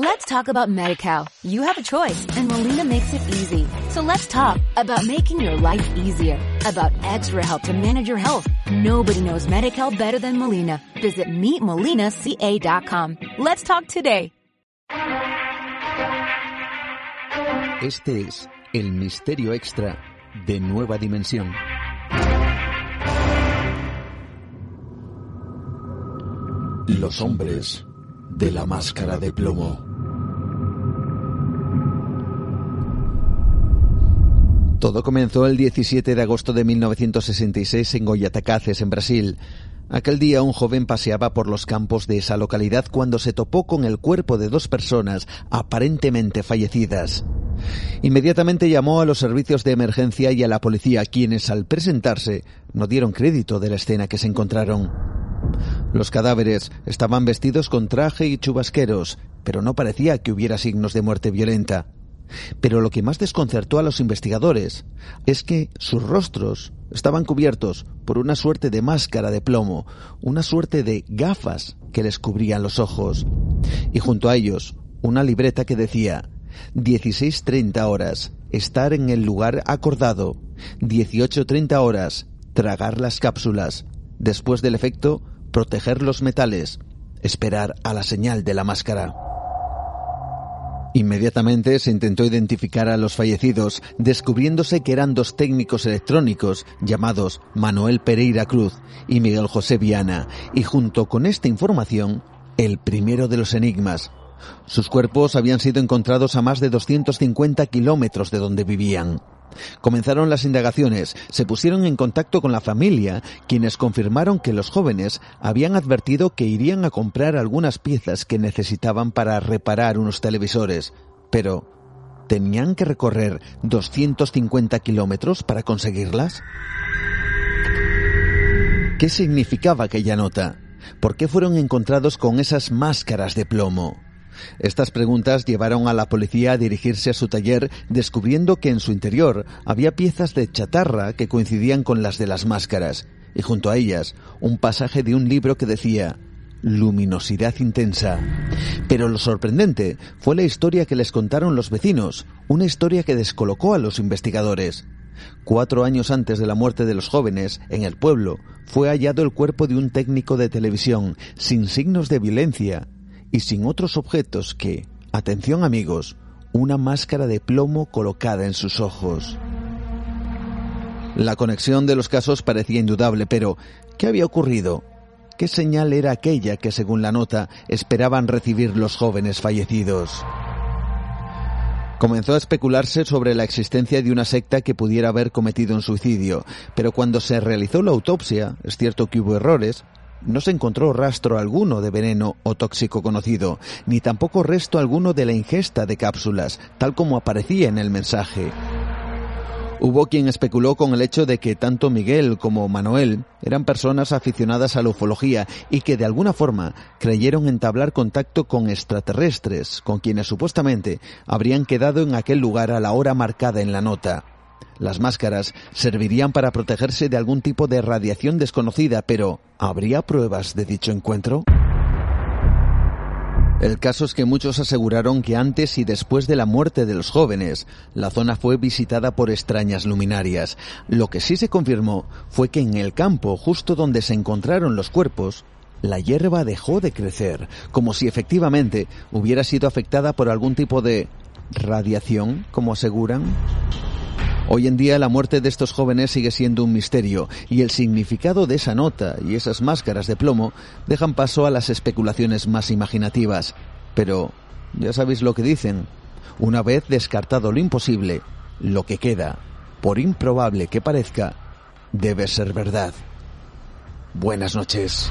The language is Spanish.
Let's talk about MediCal. You have a choice and Molina makes it easy. So let's talk about making your life easier, about extra help to manage your health. Nobody knows MediCal better than Molina. Visit meetmolinaca.com. Let's talk today. Este es el misterio extra de Nueva Dimensión. Los hombres de la máscara de plomo. Todo comenzó el 17 de agosto de 1966 en Goyatacaces, en Brasil. Aquel día un joven paseaba por los campos de esa localidad cuando se topó con el cuerpo de dos personas aparentemente fallecidas. Inmediatamente llamó a los servicios de emergencia y a la policía, quienes al presentarse no dieron crédito de la escena que se encontraron. Los cadáveres estaban vestidos con traje y chubasqueros, pero no parecía que hubiera signos de muerte violenta. Pero lo que más desconcertó a los investigadores es que sus rostros estaban cubiertos por una suerte de máscara de plomo, una suerte de gafas que les cubrían los ojos, y junto a ellos una libreta que decía 16.30 horas, estar en el lugar acordado, 18.30 horas, tragar las cápsulas, después del efecto, proteger los metales, esperar a la señal de la máscara. Inmediatamente se intentó identificar a los fallecidos, descubriéndose que eran dos técnicos electrónicos llamados Manuel Pereira Cruz y Miguel José Viana, y junto con esta información, el primero de los enigmas. Sus cuerpos habían sido encontrados a más de 250 kilómetros de donde vivían. Comenzaron las indagaciones, se pusieron en contacto con la familia, quienes confirmaron que los jóvenes habían advertido que irían a comprar algunas piezas que necesitaban para reparar unos televisores, pero ¿tenían que recorrer 250 kilómetros para conseguirlas? ¿Qué significaba aquella nota? ¿Por qué fueron encontrados con esas máscaras de plomo? Estas preguntas llevaron a la policía a dirigirse a su taller descubriendo que en su interior había piezas de chatarra que coincidían con las de las máscaras y junto a ellas un pasaje de un libro que decía luminosidad intensa. Pero lo sorprendente fue la historia que les contaron los vecinos, una historia que descolocó a los investigadores. Cuatro años antes de la muerte de los jóvenes, en el pueblo, fue hallado el cuerpo de un técnico de televisión, sin signos de violencia, y sin otros objetos que, atención amigos, una máscara de plomo colocada en sus ojos. La conexión de los casos parecía indudable, pero ¿qué había ocurrido? ¿Qué señal era aquella que, según la nota, esperaban recibir los jóvenes fallecidos? Comenzó a especularse sobre la existencia de una secta que pudiera haber cometido un suicidio, pero cuando se realizó la autopsia, es cierto que hubo errores, no se encontró rastro alguno de veneno o tóxico conocido, ni tampoco resto alguno de la ingesta de cápsulas, tal como aparecía en el mensaje. Hubo quien especuló con el hecho de que tanto Miguel como Manuel eran personas aficionadas a la ufología y que de alguna forma creyeron entablar contacto con extraterrestres, con quienes supuestamente habrían quedado en aquel lugar a la hora marcada en la nota. Las máscaras servirían para protegerse de algún tipo de radiación desconocida, pero ¿habría pruebas de dicho encuentro? El caso es que muchos aseguraron que antes y después de la muerte de los jóvenes, la zona fue visitada por extrañas luminarias. Lo que sí se confirmó fue que en el campo, justo donde se encontraron los cuerpos, la hierba dejó de crecer, como si efectivamente hubiera sido afectada por algún tipo de radiación, como aseguran. Hoy en día la muerte de estos jóvenes sigue siendo un misterio y el significado de esa nota y esas máscaras de plomo dejan paso a las especulaciones más imaginativas. Pero ya sabéis lo que dicen. Una vez descartado lo imposible, lo que queda, por improbable que parezca, debe ser verdad. Buenas noches.